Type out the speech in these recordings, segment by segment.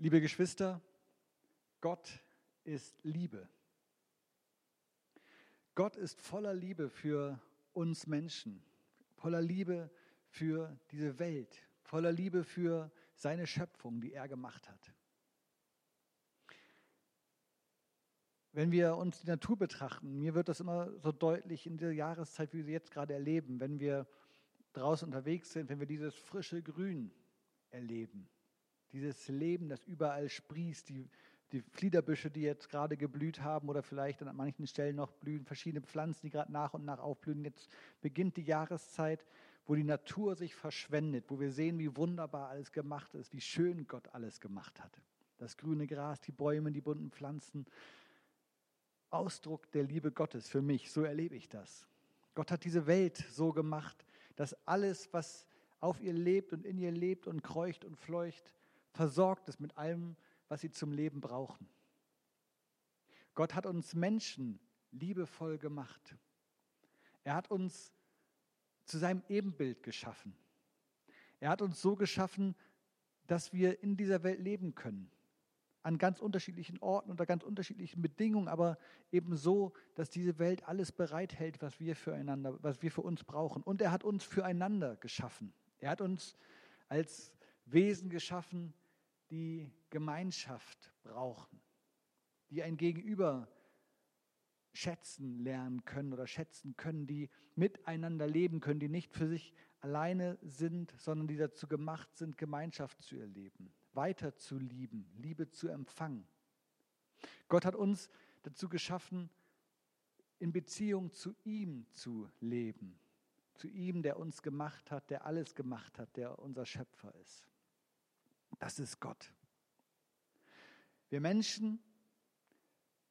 Liebe Geschwister, Gott ist Liebe. Gott ist voller Liebe für uns Menschen, voller Liebe für diese Welt, voller Liebe für seine Schöpfung, die er gemacht hat. Wenn wir uns die Natur betrachten, mir wird das immer so deutlich in der Jahreszeit, wie wir sie jetzt gerade erleben, wenn wir draußen unterwegs sind, wenn wir dieses frische Grün erleben, dieses Leben, das überall sprießt, die, die Fliederbüsche, die jetzt gerade geblüht haben oder vielleicht an manchen Stellen noch blühen, verschiedene Pflanzen, die gerade nach und nach aufblühen. Jetzt beginnt die Jahreszeit, wo die Natur sich verschwendet, wo wir sehen, wie wunderbar alles gemacht ist, wie schön Gott alles gemacht hat. Das grüne Gras, die Bäume, die bunten Pflanzen. Ausdruck der Liebe Gottes für mich, so erlebe ich das. Gott hat diese Welt so gemacht, dass alles, was auf ihr lebt und in ihr lebt und kreucht und fleucht, versorgt ist mit allem, was sie zum Leben brauchen. Gott hat uns Menschen liebevoll gemacht. Er hat uns zu seinem Ebenbild geschaffen. Er hat uns so geschaffen, dass wir in dieser Welt leben können. An ganz unterschiedlichen Orten, unter ganz unterschiedlichen Bedingungen, aber eben so, dass diese Welt alles bereithält, was wir füreinander, was wir für uns brauchen. Und er hat uns füreinander geschaffen. Er hat uns als Wesen geschaffen, die Gemeinschaft brauchen, die ein Gegenüber schätzen lernen können oder schätzen können, die miteinander leben können, die nicht für sich alleine sind, sondern die dazu gemacht sind, Gemeinschaft zu erleben, weiter zu lieben, Liebe zu empfangen. Gott hat uns dazu geschaffen, in Beziehung zu ihm zu leben, zu ihm, der uns gemacht hat, der alles gemacht hat, der unser Schöpfer ist. Das ist Gott. Wir Menschen,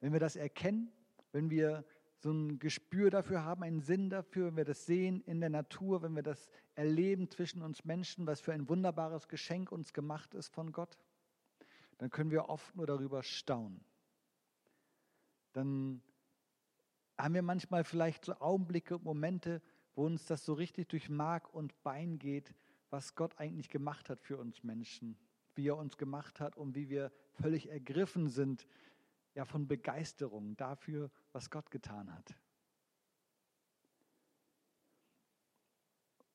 wenn wir das erkennen, wenn wir so ein Gespür dafür haben, einen Sinn dafür, wenn wir das sehen in der Natur, wenn wir das erleben zwischen uns Menschen, was für ein wunderbares Geschenk uns gemacht ist von Gott, dann können wir oft nur darüber staunen. Dann haben wir manchmal vielleicht so Augenblicke und Momente, wo uns das so richtig durch Mark und Bein geht, was Gott eigentlich gemacht hat für uns Menschen wie er uns gemacht hat und wie wir völlig ergriffen sind ja, von Begeisterung dafür, was Gott getan hat.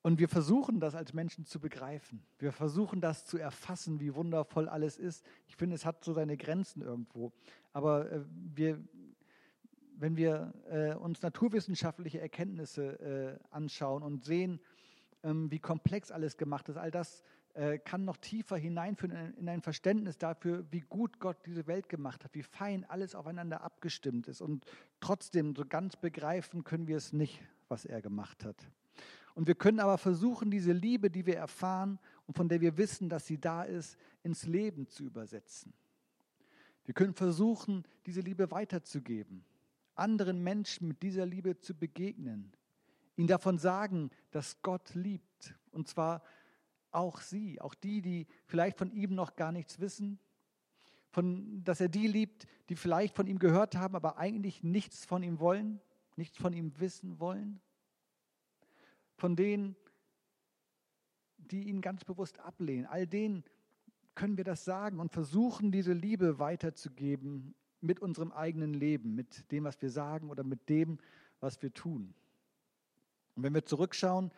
Und wir versuchen das als Menschen zu begreifen. Wir versuchen das zu erfassen, wie wundervoll alles ist. Ich finde, es hat so seine Grenzen irgendwo. Aber äh, wir, wenn wir äh, uns naturwissenschaftliche Erkenntnisse äh, anschauen und sehen, ähm, wie komplex alles gemacht ist, all das kann noch tiefer hineinführen in ein Verständnis dafür, wie gut Gott diese Welt gemacht hat, wie fein alles aufeinander abgestimmt ist. Und trotzdem, so ganz begreifen können wir es nicht, was er gemacht hat. Und wir können aber versuchen, diese Liebe, die wir erfahren und von der wir wissen, dass sie da ist, ins Leben zu übersetzen. Wir können versuchen, diese Liebe weiterzugeben, anderen Menschen mit dieser Liebe zu begegnen, ihnen davon sagen, dass Gott liebt. Und zwar auch sie, auch die, die vielleicht von ihm noch gar nichts wissen, von, dass er die liebt, die vielleicht von ihm gehört haben, aber eigentlich nichts von ihm wollen, nichts von ihm wissen wollen, von denen, die ihn ganz bewusst ablehnen. All denen können wir das sagen und versuchen, diese Liebe weiterzugeben mit unserem eigenen Leben, mit dem, was wir sagen oder mit dem, was wir tun. Und wenn wir zurückschauen,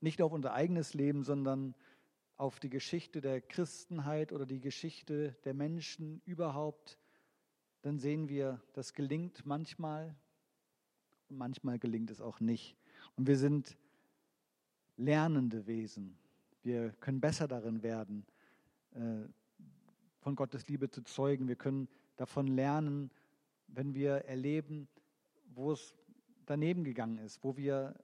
nicht auf unser eigenes Leben, sondern auf die Geschichte der Christenheit oder die Geschichte der Menschen überhaupt, dann sehen wir, das gelingt manchmal und manchmal gelingt es auch nicht. Und wir sind lernende Wesen. Wir können besser darin werden, äh, von Gottes Liebe zu zeugen. Wir können davon lernen, wenn wir erleben, wo es daneben gegangen ist, wo wir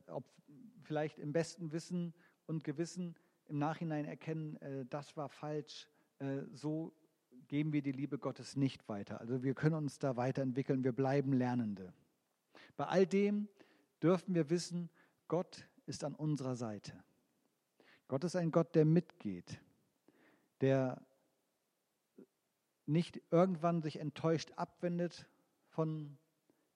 vielleicht im besten Wissen und Gewissen im Nachhinein erkennen, äh, das war falsch, äh, so geben wir die Liebe Gottes nicht weiter. Also wir können uns da weiterentwickeln, wir bleiben Lernende. Bei all dem dürfen wir wissen, Gott ist an unserer Seite. Gott ist ein Gott, der mitgeht, der nicht irgendwann sich enttäuscht abwendet von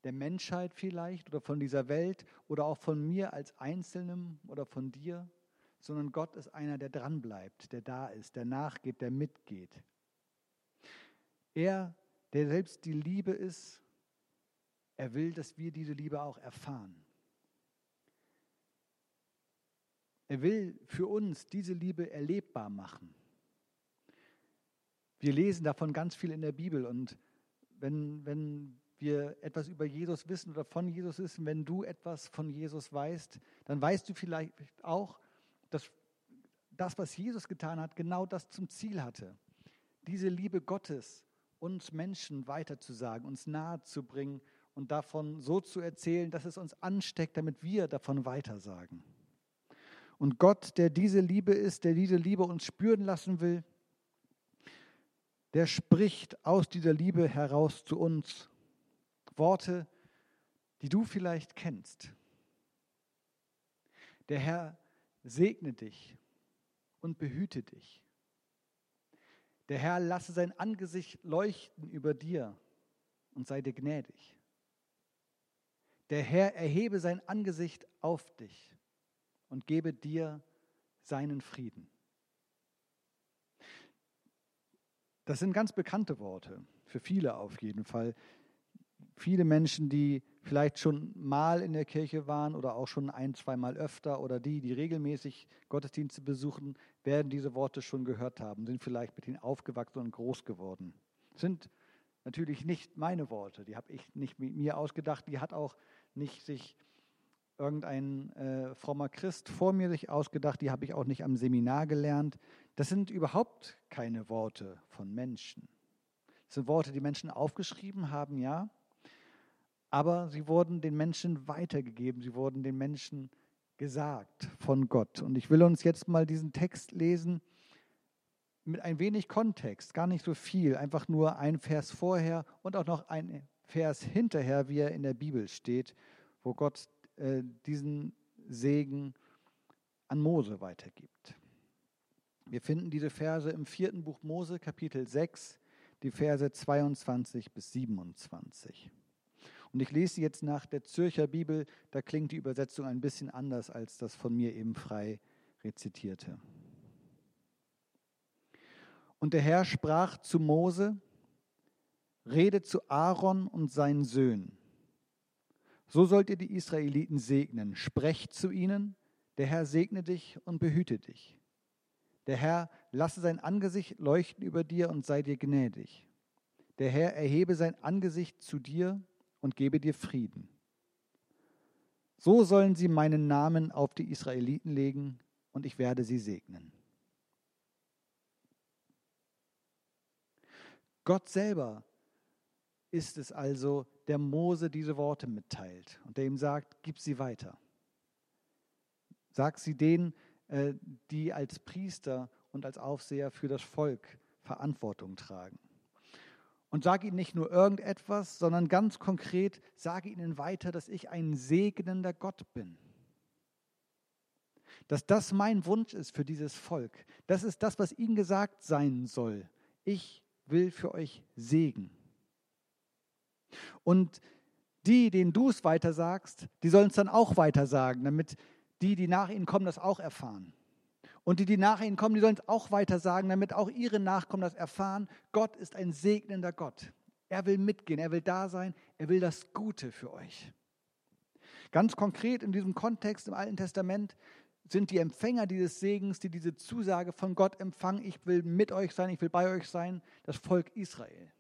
der Menschheit vielleicht oder von dieser Welt oder auch von mir als Einzelnem oder von dir, sondern Gott ist einer, der dranbleibt, der da ist, der nachgeht, der mitgeht. Er, der selbst die Liebe ist, er will, dass wir diese Liebe auch erfahren. Er will für uns diese Liebe erlebbar machen. Wir lesen davon ganz viel in der Bibel und wenn, wenn wir etwas über Jesus wissen oder von Jesus wissen, wenn du etwas von Jesus weißt, dann weißt du vielleicht auch, dass das, was Jesus getan hat, genau das zum Ziel hatte. Diese Liebe Gottes uns Menschen weiterzusagen, uns nahe zu bringen und davon so zu erzählen, dass es uns ansteckt, damit wir davon weitersagen. Und Gott, der diese Liebe ist, der diese Liebe uns spüren lassen will, der spricht aus dieser Liebe heraus zu uns Worte, die du vielleicht kennst. Der Herr segne dich und behüte dich. Der Herr lasse sein Angesicht leuchten über dir und sei dir gnädig. Der Herr erhebe sein Angesicht auf dich und gebe dir seinen Frieden. Das sind ganz bekannte Worte, für viele auf jeden Fall. Viele Menschen, die vielleicht schon mal in der Kirche waren oder auch schon ein, zweimal öfter oder die, die regelmäßig Gottesdienste besuchen, werden diese Worte schon gehört haben, sind vielleicht mit ihnen aufgewachsen und groß geworden. Sind natürlich nicht meine Worte, die habe ich nicht mit mir ausgedacht, die hat auch nicht sich irgendein äh, frommer Christ vor mir sich ausgedacht, die habe ich auch nicht am Seminar gelernt. Das sind überhaupt keine Worte von Menschen. Das sind Worte, die Menschen aufgeschrieben haben, ja, aber sie wurden den Menschen weitergegeben, sie wurden den Menschen gesagt von Gott. Und ich will uns jetzt mal diesen Text lesen mit ein wenig Kontext, gar nicht so viel, einfach nur ein Vers vorher und auch noch ein Vers hinterher, wie er in der Bibel steht, wo Gott äh, diesen Segen an Mose weitergibt. Wir finden diese Verse im vierten Buch Mose, Kapitel 6, die Verse 22 bis 27. Und ich lese jetzt nach der Zürcher Bibel, da klingt die Übersetzung ein bisschen anders als das von mir eben frei rezitierte. Und der Herr sprach zu Mose, rede zu Aaron und seinen Söhnen. So sollt ihr die Israeliten segnen. Sprecht zu ihnen, der Herr segne dich und behüte dich. Der Herr lasse sein Angesicht leuchten über dir und sei dir gnädig. Der Herr erhebe sein Angesicht zu dir und gebe dir Frieden. So sollen sie meinen Namen auf die Israeliten legen und ich werde sie segnen. Gott selber ist es also, der Mose diese Worte mitteilt und der ihm sagt, gib sie weiter. Sag sie denen, äh, die als Priester und als Aufseher für das Volk Verantwortung tragen. Und sage ihnen nicht nur irgendetwas, sondern ganz konkret sage ihnen weiter, dass ich ein segnender Gott bin. Dass das mein Wunsch ist für dieses Volk. Das ist das, was ihnen gesagt sein soll. Ich will für euch Segen. Und die, denen du es weiter sagst, die sollen es dann auch weiter sagen, damit die, die nach ihnen kommen, das auch erfahren. Und die, die nach ihnen kommen, die sollen es auch weiter sagen, damit auch ihre Nachkommen das erfahren. Gott ist ein segnender Gott. Er will mitgehen, er will da sein, er will das Gute für euch. Ganz konkret in diesem Kontext im Alten Testament sind die Empfänger dieses Segens, die diese Zusage von Gott empfangen, ich will mit euch sein, ich will bei euch sein, das Volk Israel.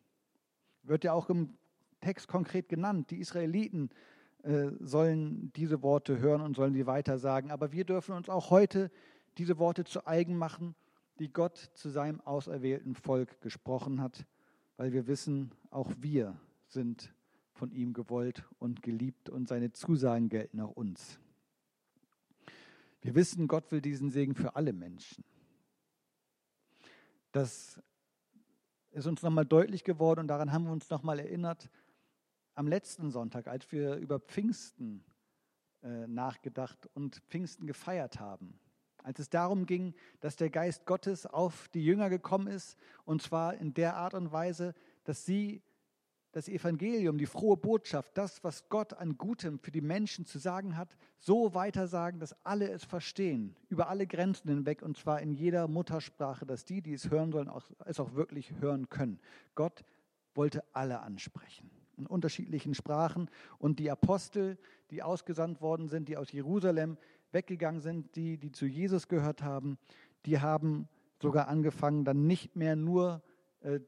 Wird ja auch im Text konkret genannt. Die Israeliten äh, sollen diese Worte hören und sollen sie weitersagen. Aber wir dürfen uns auch heute diese Worte zu eigen machen, die Gott zu seinem auserwählten Volk gesprochen hat, weil wir wissen, auch wir sind von ihm gewollt und geliebt und seine Zusagen gelten auch uns. Wir wissen, Gott will diesen Segen für alle Menschen. Das ist uns nochmal deutlich geworden und daran haben wir uns nochmal erinnert am letzten Sonntag, als wir über Pfingsten äh, nachgedacht und Pfingsten gefeiert haben als es darum ging, dass der Geist Gottes auf die Jünger gekommen ist, und zwar in der Art und Weise, dass sie das Evangelium, die frohe Botschaft, das, was Gott an Gutem für die Menschen zu sagen hat, so weitersagen, dass alle es verstehen, über alle Grenzen hinweg, und zwar in jeder Muttersprache, dass die, die es hören sollen, auch, es auch wirklich hören können. Gott wollte alle ansprechen in unterschiedlichen Sprachen. Und die Apostel, die ausgesandt worden sind, die aus Jerusalem weggegangen sind, die, die zu Jesus gehört haben, die haben sogar angefangen, dann nicht mehr nur äh,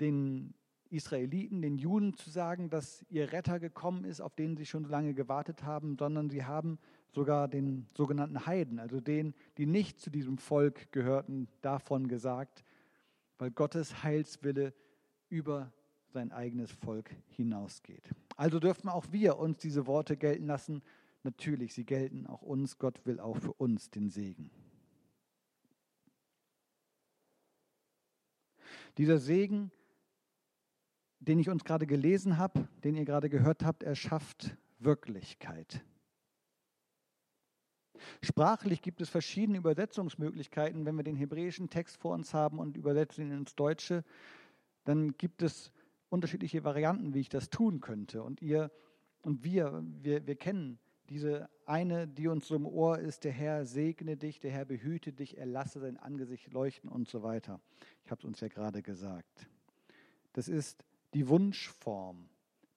den Israeliten, den Juden zu sagen, dass ihr Retter gekommen ist, auf den sie schon so lange gewartet haben, sondern sie haben sogar den sogenannten Heiden, also denen, die nicht zu diesem Volk gehörten, davon gesagt, weil Gottes Heilswille über sein eigenes Volk hinausgeht. Also dürfen auch wir uns diese Worte gelten lassen. Natürlich, sie gelten auch uns. Gott will auch für uns den Segen. Dieser Segen, den ich uns gerade gelesen habe, den ihr gerade gehört habt, er schafft Wirklichkeit. Sprachlich gibt es verschiedene Übersetzungsmöglichkeiten. Wenn wir den hebräischen Text vor uns haben und übersetzen ihn ins Deutsche, dann gibt es unterschiedliche Varianten, wie ich das tun könnte. Und ihr und wir, wir, wir kennen diese eine, die uns im Ohr ist, der Herr segne dich, der Herr behüte dich, er lasse sein Angesicht leuchten und so weiter. Ich habe es uns ja gerade gesagt. Das ist die Wunschform,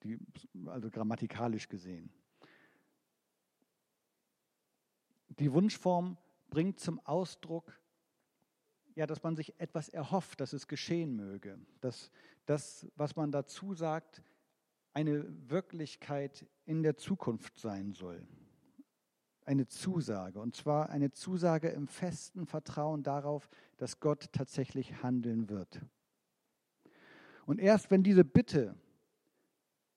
die, also grammatikalisch gesehen. Die Wunschform bringt zum Ausdruck, ja, dass man sich etwas erhofft, dass es geschehen möge, dass das, was man dazu sagt, eine Wirklichkeit in der Zukunft sein soll. Eine Zusage, und zwar eine Zusage im festen Vertrauen darauf, dass Gott tatsächlich handeln wird. Und erst wenn diese Bitte,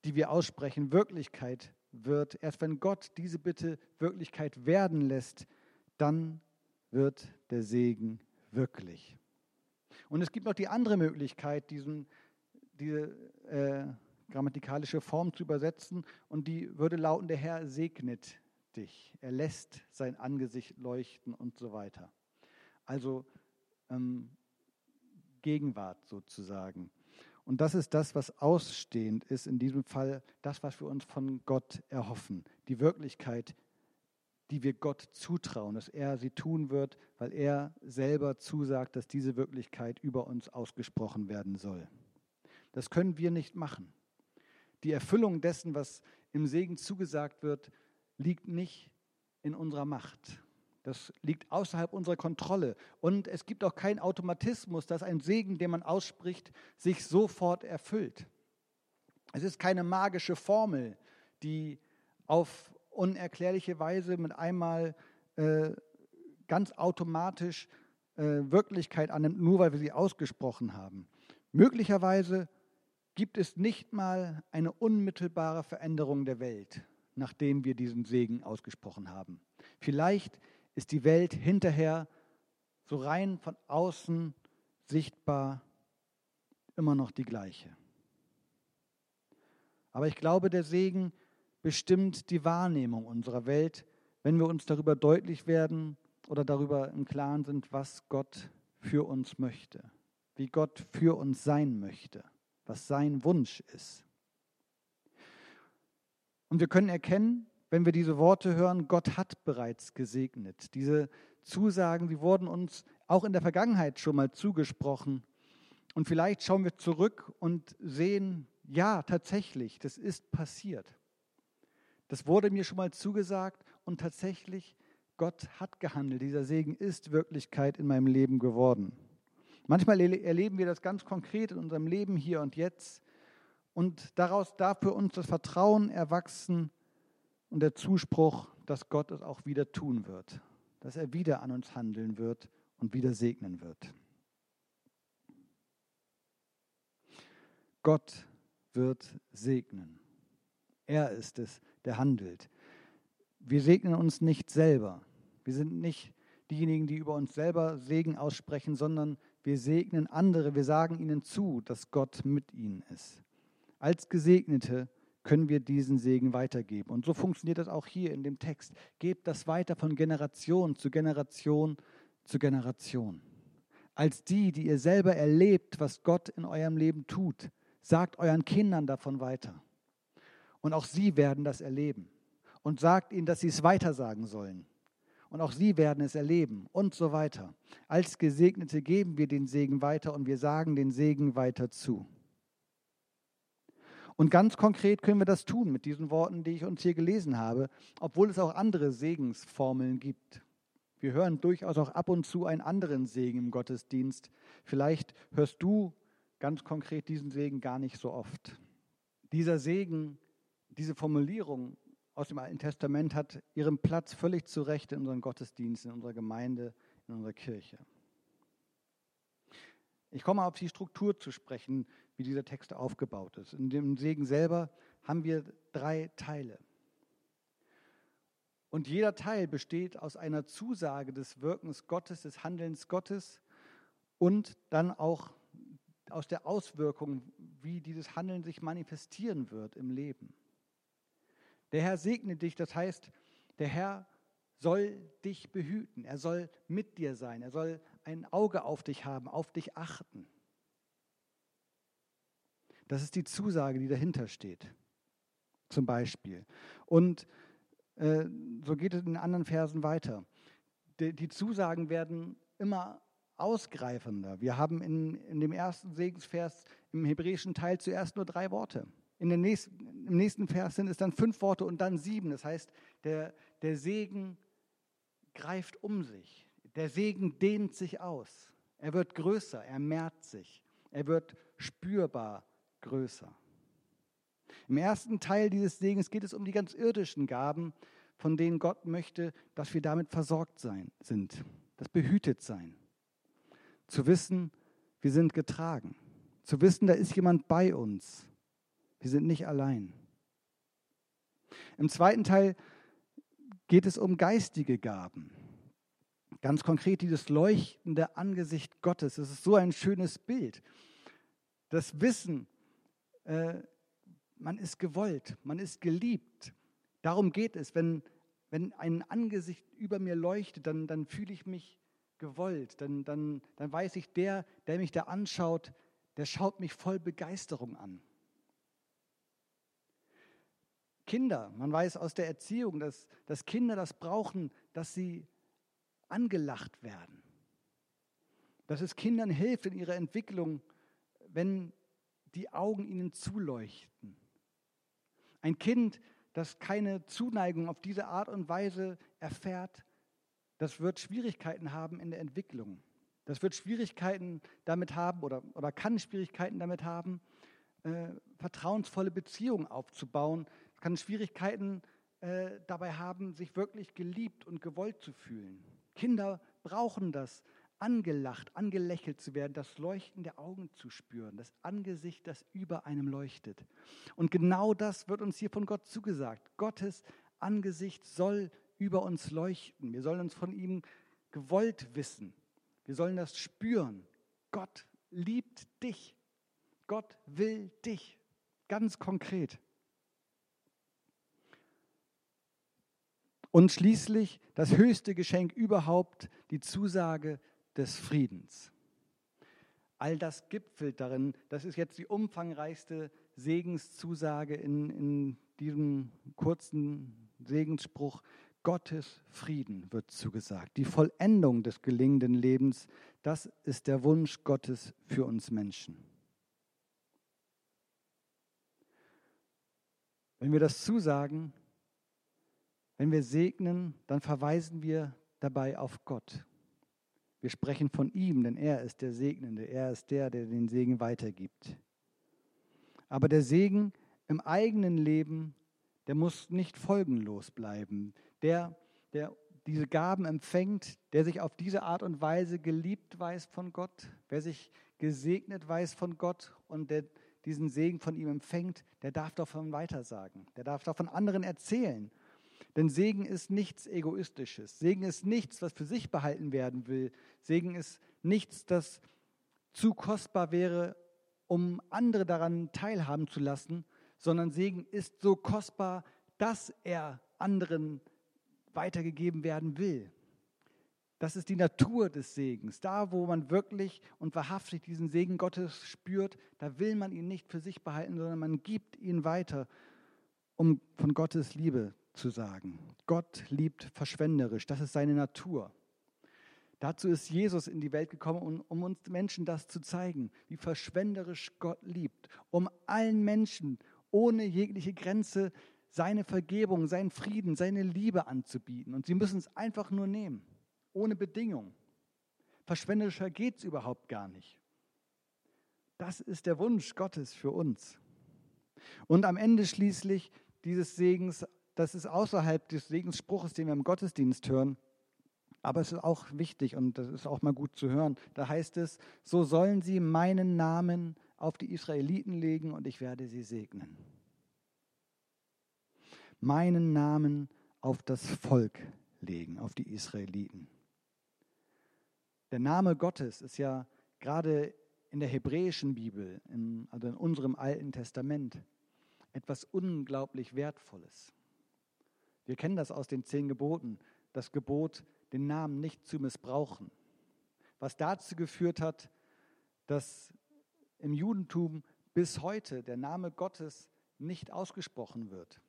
die wir aussprechen, Wirklichkeit wird, erst wenn Gott diese Bitte Wirklichkeit werden lässt, dann wird der Segen wirklich. Und es gibt noch die andere Möglichkeit, diesen, diese äh, grammatikalische Form zu übersetzen. Und die würde lauten, der Herr segnet dich. Er lässt sein Angesicht leuchten und so weiter. Also ähm, Gegenwart sozusagen. Und das ist das, was ausstehend ist, in diesem Fall das, was wir uns von Gott erhoffen. Die Wirklichkeit, die wir Gott zutrauen, dass er sie tun wird, weil er selber zusagt, dass diese Wirklichkeit über uns ausgesprochen werden soll. Das können wir nicht machen. Die Erfüllung dessen, was im Segen zugesagt wird, liegt nicht in unserer Macht. Das liegt außerhalb unserer Kontrolle. Und es gibt auch keinen Automatismus, dass ein Segen, den man ausspricht, sich sofort erfüllt. Es ist keine magische Formel, die auf unerklärliche Weise mit einmal äh, ganz automatisch äh, Wirklichkeit annimmt, nur weil wir sie ausgesprochen haben. Möglicherweise gibt es nicht mal eine unmittelbare Veränderung der Welt, nachdem wir diesen Segen ausgesprochen haben. Vielleicht ist die Welt hinterher so rein von außen sichtbar immer noch die gleiche. Aber ich glaube, der Segen bestimmt die Wahrnehmung unserer Welt, wenn wir uns darüber deutlich werden oder darüber im Klaren sind, was Gott für uns möchte, wie Gott für uns sein möchte, was sein Wunsch ist. Und wir können erkennen, wenn wir diese Worte hören, Gott hat bereits gesegnet. Diese Zusagen, die wurden uns auch in der Vergangenheit schon mal zugesprochen. Und vielleicht schauen wir zurück und sehen, ja, tatsächlich, das ist passiert. Das wurde mir schon mal zugesagt und tatsächlich, Gott hat gehandelt. Dieser Segen ist Wirklichkeit in meinem Leben geworden. Manchmal erleben wir das ganz konkret in unserem Leben hier und jetzt. Und daraus darf für uns das Vertrauen erwachsen und der Zuspruch, dass Gott es auch wieder tun wird, dass er wieder an uns handeln wird und wieder segnen wird. Gott wird segnen. Er ist es, der handelt. Wir segnen uns nicht selber. Wir sind nicht diejenigen, die über uns selber Segen aussprechen, sondern wir segnen andere. Wir sagen ihnen zu, dass Gott mit ihnen ist. Als Gesegnete können wir diesen Segen weitergeben. Und so funktioniert das auch hier in dem Text. Gebt das weiter von Generation zu Generation zu Generation. Als die, die ihr selber erlebt, was Gott in eurem Leben tut, sagt euren Kindern davon weiter. Und auch sie werden das erleben. Und sagt ihnen, dass sie es weitersagen sollen. Und auch sie werden es erleben und so weiter. Als Gesegnete geben wir den Segen weiter und wir sagen den Segen weiter zu. Und ganz konkret können wir das tun mit diesen Worten, die ich uns hier gelesen habe, obwohl es auch andere Segensformeln gibt. Wir hören durchaus auch ab und zu einen anderen Segen im Gottesdienst. Vielleicht hörst du ganz konkret diesen Segen gar nicht so oft. Dieser Segen, diese Formulierung aus dem Alten Testament hat ihren Platz völlig zu Recht in unseren Gottesdiensten, in unserer Gemeinde, in unserer Kirche. Ich komme auf die Struktur zu sprechen, wie dieser Text aufgebaut ist. In dem Segen selber haben wir drei Teile. Und jeder Teil besteht aus einer Zusage des Wirkens Gottes, des Handelns Gottes und dann auch aus der Auswirkung, wie dieses Handeln sich manifestieren wird im Leben. Der Herr segne dich, das heißt, der Herr soll dich behüten, er soll mit dir sein, er soll ein Auge auf dich haben, auf dich achten. Das ist die Zusage, die dahinter steht, zum Beispiel. Und äh, so geht es in anderen Versen weiter. Die, die, Zusagen werden immer ausgreifender. Wir haben in, in dem ersten Segensvers im hebräischen Teil zuerst nur drei Worte. In den nächsten, Im nächsten Vers sind es dann fünf Worte und dann sieben. Das heißt, der, der Segen greift um sich. Der Segen dehnt sich aus. Er wird größer, er mehrt sich. Er wird spürbar größer. Im ersten Teil dieses Segens geht es um die ganz irdischen Gaben, von denen Gott möchte, dass wir damit versorgt sein, sind, das behütet sein. Zu wissen, wir sind getragen. Zu wissen, da ist jemand bei uns. Wir sind nicht allein. Im zweiten Teil geht es um geistige Gaben. Ganz konkret dieses leuchtende Angesicht Gottes. Das ist so ein schönes Bild. Das Wissen, äh, man ist gewollt, man ist geliebt. Darum geht es. Wenn, wenn ein Angesicht über mir leuchtet, dann, dann fühle ich mich gewollt. Dann, dann, dann weiß ich, der, der mich da anschaut, der schaut mich voll Begeisterung an. Kinder, man weiß aus der Erziehung, dass, dass Kinder das brauchen, dass sie angelacht werden. Dass es Kindern hilft in ihrer Entwicklung, wenn die Augen ihnen zuleuchten. Ein Kind, das keine Zuneigung auf diese Art und Weise erfährt, das wird Schwierigkeiten haben in der Entwicklung. Das wird Schwierigkeiten damit haben oder, oder kann Schwierigkeiten damit haben, äh, vertrauensvolle Beziehungen aufzubauen. Kann Schwierigkeiten äh, dabei haben, sich wirklich geliebt und gewollt zu fühlen. Kinder brauchen das, angelacht, angelächelt zu werden, das Leuchten der Augen zu spüren, das Angesicht, das über einem leuchtet. Und genau das wird uns hier von Gott zugesagt. Gottes Angesicht soll über uns leuchten. Wir sollen uns von ihm gewollt wissen. Wir sollen das spüren. Gott liebt dich. Gott will dich. Ganz konkret. Und schließlich das höchste Geschenk überhaupt, die Zusage des Friedens. All das gipfelt darin, das ist jetzt die umfangreichste Segenszusage in, in diesem kurzen Segensspruch. Gottes Frieden wird zugesagt. Die Vollendung des gelingenden Lebens, das ist der Wunsch Gottes für uns Menschen. Wenn wir das zusagen, wenn wir segnen, dann verweisen wir dabei auf Gott. Wir sprechen von ihm, denn er ist der Segnende, er ist der, der den Segen weitergibt. Aber der Segen im eigenen Leben, der muss nicht folgenlos bleiben. Der, der diese Gaben empfängt, der sich auf diese Art und Weise geliebt weiß von Gott, wer sich gesegnet weiß von Gott und der diesen Segen von ihm empfängt, der darf davon weitersagen, der darf davon anderen erzählen denn Segen ist nichts Egoistisches. Segen ist nichts, was für sich behalten werden will. Segen ist nichts, das zu kostbar wäre, um andere daran teilhaben zu lassen, sondern Segen ist so kostbar, dass er anderen weitergegeben werden will. Das ist die Natur des Segens. Da, wo man wirklich und wahrhaftig diesen Segen Gottes spürt, da will man ihn nicht für sich behalten, sondern man gibt ihn weiter, um von Gottes Liebe zu sagen. Gott liebt verschwenderisch, das ist seine Natur. Dazu ist Jesus in die Welt gekommen, um, um, uns Menschen das zu zeigen, wie verschwenderisch Gott liebt, um allen Menschen ohne jegliche Grenze seine Vergebung, seinen Frieden, seine Liebe anzubieten. Und sie müssen es einfach nur nehmen, ohne Bedingung. Verschwenderischer geht es überhaupt gar nicht. Das ist der Wunsch Gottes für uns. Und am Ende schließlich dieses Segens, das ist außerhalb des Segensspruches, den wir im Gottesdienst hören, aber es ist auch wichtig und das ist auch mal gut zu hören. Da heißt es, so sollen sie meinen Namen auf die Israeliten legen und ich werde sie segnen. Meinen Namen auf das Volk legen, auf die Israeliten. Der Name Gottes ist ja gerade in der hebräischen Bibel, in, also in unserem Alten Testament, etwas unglaublich Wertvolles. Wir kennen das aus den zehn Geboten, das Gebot, den Namen nicht zu missbrauchen, was dazu geführt hat, dass im Judentum bis heute der Name Gottes nicht ausgesprochen wird.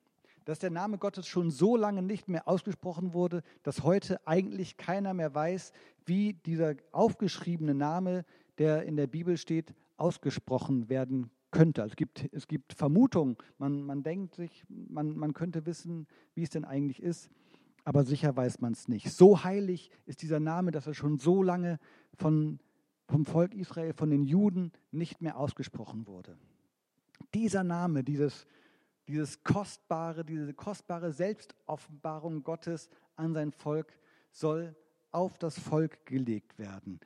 Dass der Name Gottes schon so lange nicht mehr ausgesprochen wurde, dass heute eigentlich keiner mehr weiß, wie dieser aufgeschriebene Name, der in der Bibel steht, ausgesprochen werden könnte. Also es, gibt, es gibt Vermutungen, man, man denkt sich, man, man könnte wissen, wie es denn eigentlich ist aber sicher weiß man es nicht. So heilig ist dieser Name, dass er schon so lange von, vom Volk Israel, von den Juden nicht mehr ausgesprochen wurde. Dieser Name, dieses, dieses kostbare, diese kostbare Selbstoffenbarung Gottes an sein Volk soll auf das Volk gelegt werden.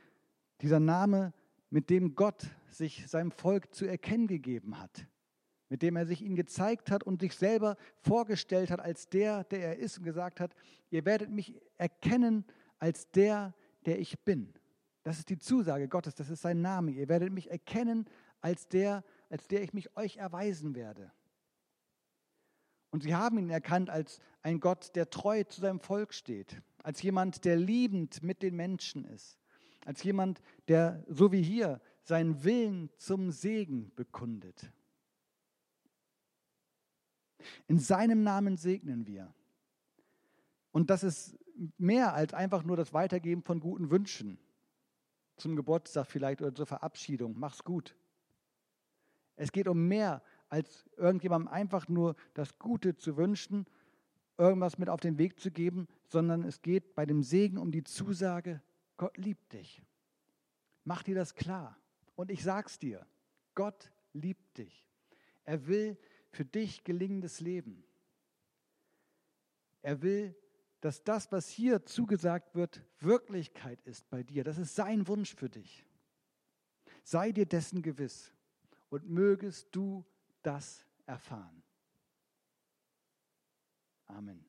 Dieser Name, mit dem Gott sich seinem Volk zu erkennen gegeben hat mit dem er sich ihnen gezeigt hat und sich selber vorgestellt hat als der, der er ist und gesagt hat, ihr werdet mich erkennen als der, der ich bin. Das ist die Zusage Gottes, das ist sein Name. Ihr werdet mich erkennen als der, als der ich mich euch erweisen werde. Und sie haben ihn erkannt als ein Gott, der treu zu seinem Volk steht, als jemand, der liebend mit den Menschen ist, als jemand, der, so wie hier, seinen Willen zum Segen bekundet. In seinem Namen segnen wir. Und das ist mehr als einfach nur das Weitergeben von guten Wünschen. Zum Geburtstag vielleicht oder zur Verabschiedung. Mach's gut. Es geht um mehr als irgendjemandem einfach nur das Gute zu wünschen, irgendwas mit auf den Weg zu geben, sondern es geht bei dem Segen um die Zusage, Gott liebt dich. Mach dir das klar. Und ich sag's dir, Gott liebt dich. Er will für dich gelingendes Leben. Er will, dass das, was hier zugesagt wird, Wirklichkeit ist bei dir. Das ist sein Wunsch für dich. Sei dir dessen gewiss und mögest du das erfahren. Amen.